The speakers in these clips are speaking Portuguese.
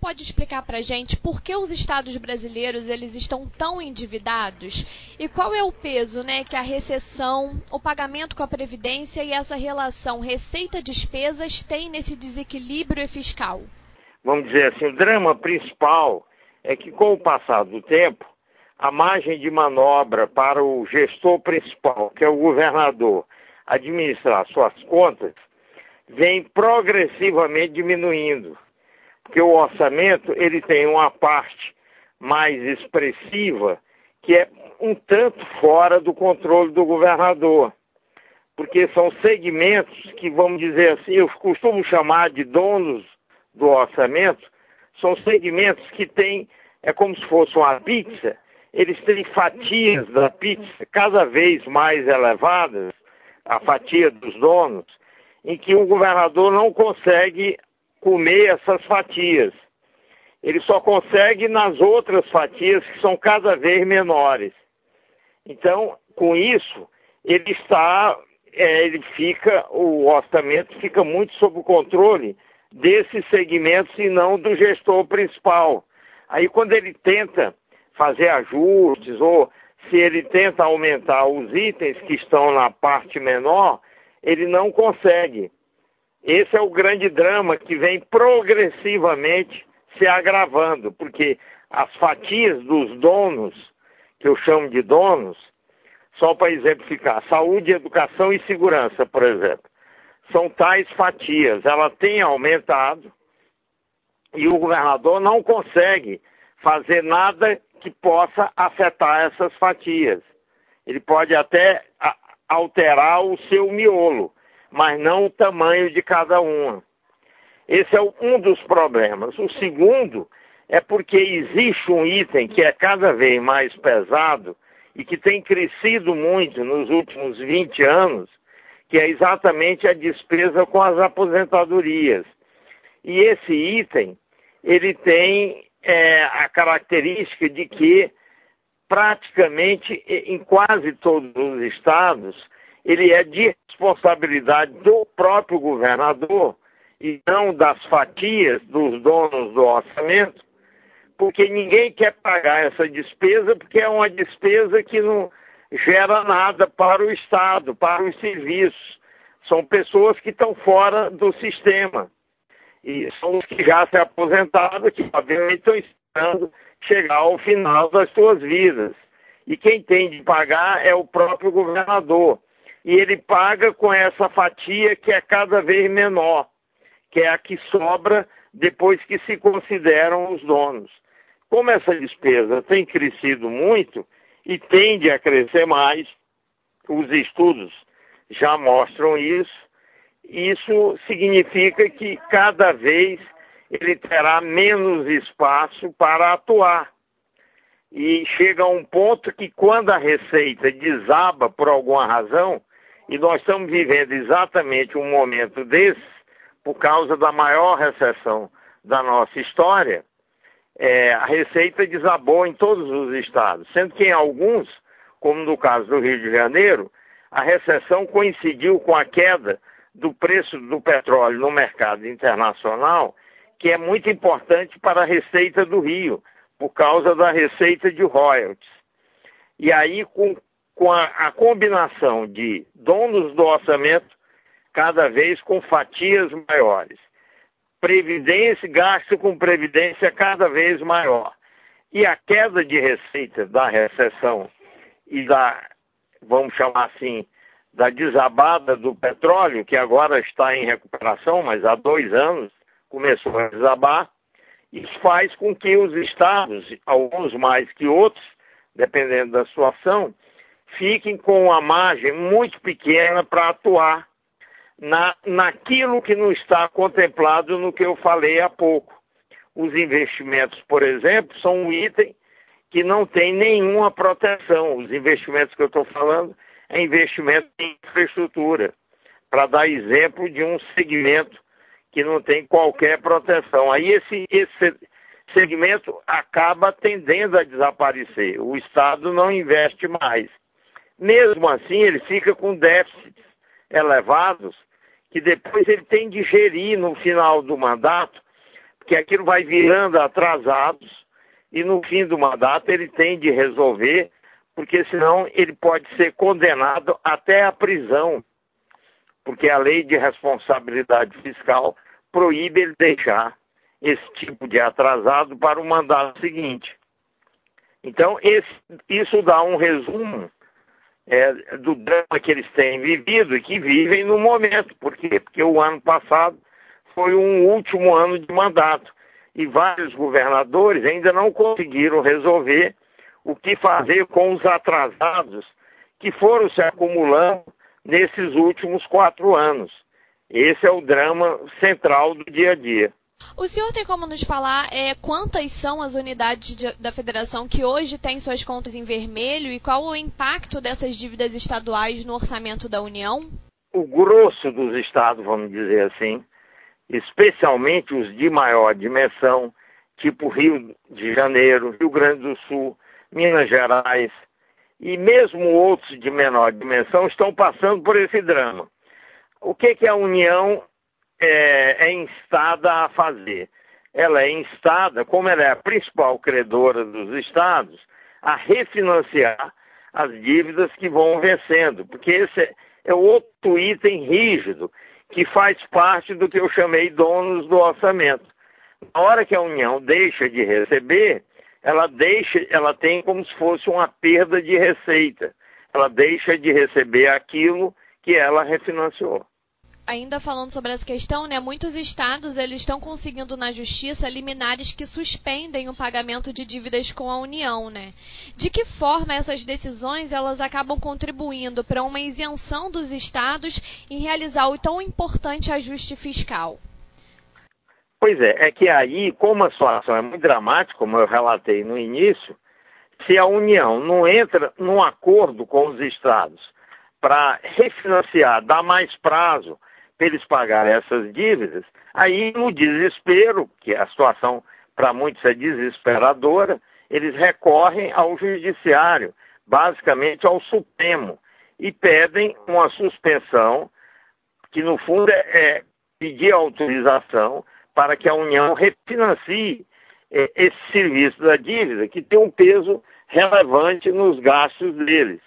pode explicar para a gente por que os estados brasileiros eles estão tão endividados e qual é o peso né, que a recessão, o pagamento com a Previdência e essa relação receita-despesas tem nesse desequilíbrio fiscal? Vamos dizer assim, o drama principal é que com o passar do tempo, a margem de manobra para o gestor principal, que é o governador, administrar suas contas, vem progressivamente diminuindo, porque o orçamento ele tem uma parte mais expressiva que é um tanto fora do controle do governador, porque são segmentos que vamos dizer assim, eu costumo chamar de donos do orçamento, são segmentos que têm é como se fosse uma pizza, eles têm fatias da pizza cada vez mais elevadas, a fatia dos donos, em que o governador não consegue comer essas fatias. Ele só consegue nas outras fatias que são cada vez menores. Então, com isso, ele está, é, ele fica, o orçamento fica muito sob o controle desses segmentos e não do gestor principal. Aí, quando ele tenta fazer ajustes ou se ele tenta aumentar os itens que estão na parte menor, ele não consegue. Esse é o grande drama que vem progressivamente se agravando, porque as fatias dos donos, que eu chamo de donos, só para exemplificar, saúde, educação e segurança, por exemplo, são tais fatias. Ela tem aumentado e o governador não consegue fazer nada que possa afetar essas fatias. Ele pode até alterar o seu miolo, mas não o tamanho de cada uma. Esse é um dos problemas. O segundo é porque existe um item que é cada vez mais pesado e que tem crescido muito nos últimos 20 anos, que é exatamente a despesa com as aposentadorias. E esse item, ele tem é, a característica de que praticamente em quase todos os estados ele é responsabilidade do próprio governador e não das fatias dos donos do orçamento, porque ninguém quer pagar essa despesa, porque é uma despesa que não gera nada para o Estado, para os serviços. São pessoas que estão fora do sistema. E são os que já se aposentaram, que obviamente estão esperando chegar ao final das suas vidas. E quem tem de pagar é o próprio governador. E ele paga com essa fatia que é cada vez menor, que é a que sobra depois que se consideram os donos. Como essa despesa tem crescido muito e tende a crescer mais, os estudos já mostram isso, isso significa que cada vez ele terá menos espaço para atuar. E chega a um ponto que quando a receita desaba por alguma razão, e nós estamos vivendo exatamente um momento desse, por causa da maior recessão da nossa história, é, a receita desabou em todos os estados, sendo que em alguns, como no caso do Rio de Janeiro, a recessão coincidiu com a queda do preço do petróleo no mercado internacional, que é muito importante para a receita do Rio, por causa da receita de royalties. E aí, com, com a, a combinação de donos do orçamento, cada vez com fatias maiores, previdência, gasto com previdência cada vez maior, e a queda de receita da recessão e da, vamos chamar assim, da desabada do petróleo, que agora está em recuperação, mas há dois anos começou a desabar, isso faz com que os estados, alguns mais que outros, dependendo da sua ação, fiquem com uma margem muito pequena para atuar na, naquilo que não está contemplado no que eu falei há pouco. Os investimentos, por exemplo, são um item que não tem nenhuma proteção. Os investimentos que eu estou falando é investimento em infraestrutura, para dar exemplo de um segmento que não tem qualquer proteção. Aí esse, esse segmento acaba tendendo a desaparecer. O Estado não investe mais. Mesmo assim, ele fica com déficits elevados que depois ele tem de gerir no final do mandato, porque aquilo vai virando atrasados e no fim do mandato ele tem de resolver, porque senão ele pode ser condenado até à prisão, porque a lei de responsabilidade fiscal proíbe ele deixar esse tipo de atrasado para o mandato seguinte. Então, esse, isso dá um resumo é, do drama que eles têm vivido e que vivem no momento. Por quê? Porque o ano passado foi um último ano de mandato e vários governadores ainda não conseguiram resolver o que fazer com os atrasados que foram se acumulando nesses últimos quatro anos. Esse é o drama central do dia a dia. O senhor tem como nos falar é, quantas são as unidades de, da federação que hoje têm suas contas em vermelho e qual o impacto dessas dívidas estaduais no orçamento da União? O grosso dos estados, vamos dizer assim, especialmente os de maior dimensão, tipo Rio de Janeiro, Rio Grande do Sul, Minas Gerais, e mesmo outros de menor dimensão estão passando por esse drama. O que, que a União é, é instada a fazer? Ela é instada, como ela é a principal credora dos estados, a refinanciar as dívidas que vão vencendo, porque esse é outro item rígido que faz parte do que eu chamei donos do orçamento. Na hora que a União deixa de receber, ela deixa, ela tem como se fosse uma perda de receita. Ela deixa de receber aquilo que ela refinanciou ainda falando sobre essa questão, né, muitos estados eles estão conseguindo na justiça liminares que suspendem o pagamento de dívidas com a União, né? De que forma essas decisões elas acabam contribuindo para uma isenção dos estados em realizar o tão importante ajuste fiscal? Pois é, é que aí, como a situação é muito dramática, como eu relatei no início, se a União não entra num acordo com os estados para refinanciar, dar mais prazo, para eles pagarem essas dívidas, aí no desespero, que a situação para muitos é desesperadora, eles recorrem ao judiciário, basicamente ao Supremo, e pedem uma suspensão, que no fundo é, é pedir autorização para que a União refinancie é, esse serviço da dívida, que tem um peso relevante nos gastos deles.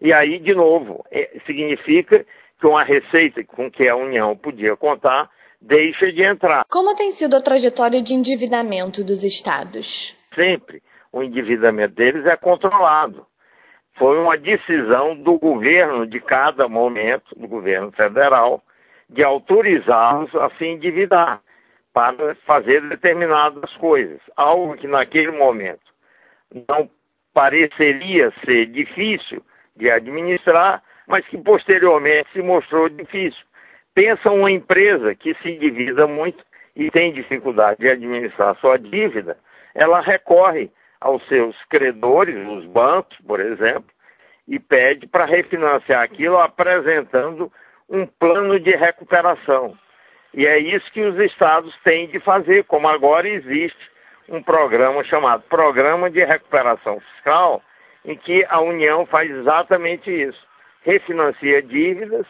E aí, de novo, é, significa com a receita com que a União podia contar deixa de entrar. Como tem sido a trajetória de endividamento dos estados? Sempre o endividamento deles é controlado. Foi uma decisão do governo de cada momento, do governo federal, de autorizá-los a se endividar para fazer determinadas coisas. Algo que naquele momento não pareceria ser difícil de administrar, mas que posteriormente se mostrou difícil. Pensa uma empresa que se endivida muito e tem dificuldade de administrar sua dívida, ela recorre aos seus credores, os bancos, por exemplo, e pede para refinanciar aquilo apresentando um plano de recuperação. E é isso que os estados têm de fazer, como agora existe um programa chamado Programa de Recuperação Fiscal, em que a União faz exatamente isso refinancia dívidas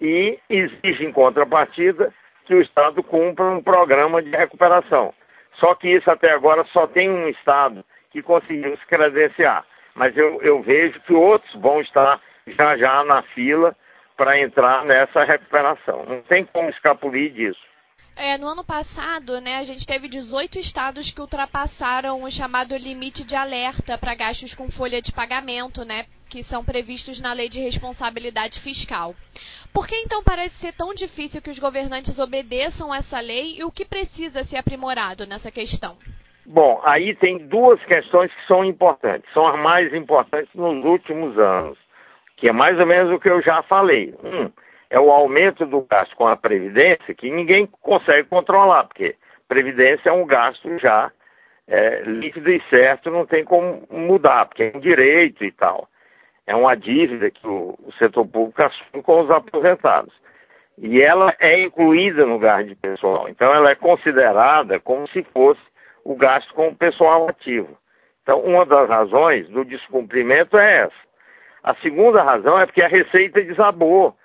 e exige em contrapartida que o Estado cumpra um programa de recuperação. Só que isso até agora só tem um Estado que conseguiu se credenciar. Mas eu, eu vejo que outros vão estar já já na fila para entrar nessa recuperação. Não tem como escapulir disso. É, no ano passado, né, a gente teve 18 estados que ultrapassaram o chamado limite de alerta para gastos com folha de pagamento, né, que são previstos na Lei de Responsabilidade Fiscal. Por que então parece ser tão difícil que os governantes obedeçam essa lei e o que precisa ser aprimorado nessa questão? Bom, aí tem duas questões que são importantes, são as mais importantes nos últimos anos, que é mais ou menos o que eu já falei. Um, é o aumento do gasto com a Previdência, que ninguém consegue controlar, porque Previdência é um gasto já é, líquido e certo, não tem como mudar, porque é um direito e tal é uma dívida que o, o setor público assume com os aposentados. E ela é incluída no gasto de pessoal. Então, ela é considerada como se fosse o gasto com o pessoal ativo. Então, uma das razões do descumprimento é essa. A segunda razão é porque a receita desabou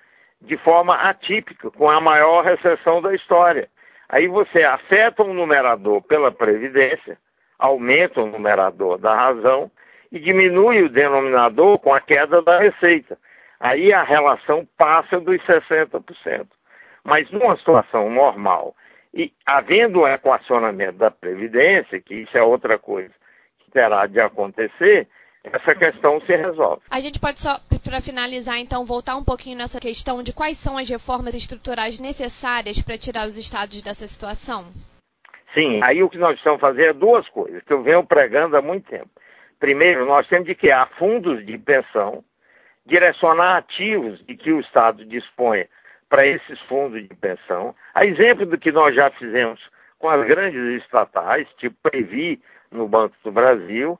de forma atípica, com a maior recessão da história. Aí você afeta o numerador pela previdência, aumenta o numerador da razão e diminui o denominador com a queda da receita. Aí a relação passa dos 60%. Mas numa situação normal, e havendo o equacionamento da Previdência, que isso é outra coisa que terá de acontecer, essa questão se resolve. A gente pode só, para finalizar, então, voltar um pouquinho nessa questão de quais são as reformas estruturais necessárias para tirar os estados dessa situação? Sim, aí o que nós precisamos fazer é duas coisas, que eu venho pregando há muito tempo. Primeiro, nós temos de criar fundos de pensão, direcionar ativos de que o Estado disponha para esses fundos de pensão. A exemplo do que nós já fizemos com as grandes estatais, tipo Previ no Banco do Brasil,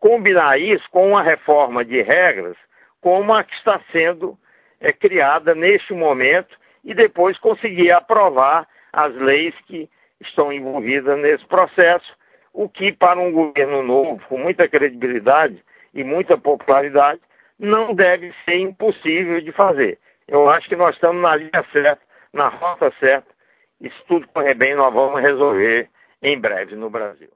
combinar isso com uma reforma de regras como a que está sendo é, criada neste momento e depois conseguir aprovar as leis que estão envolvidas nesse processo, o que para um governo novo, com muita credibilidade e muita popularidade, não deve ser impossível de fazer. Eu acho que nós estamos na linha certa, na rota certa, e se tudo correr bem, nós vamos resolver em breve no Brasil.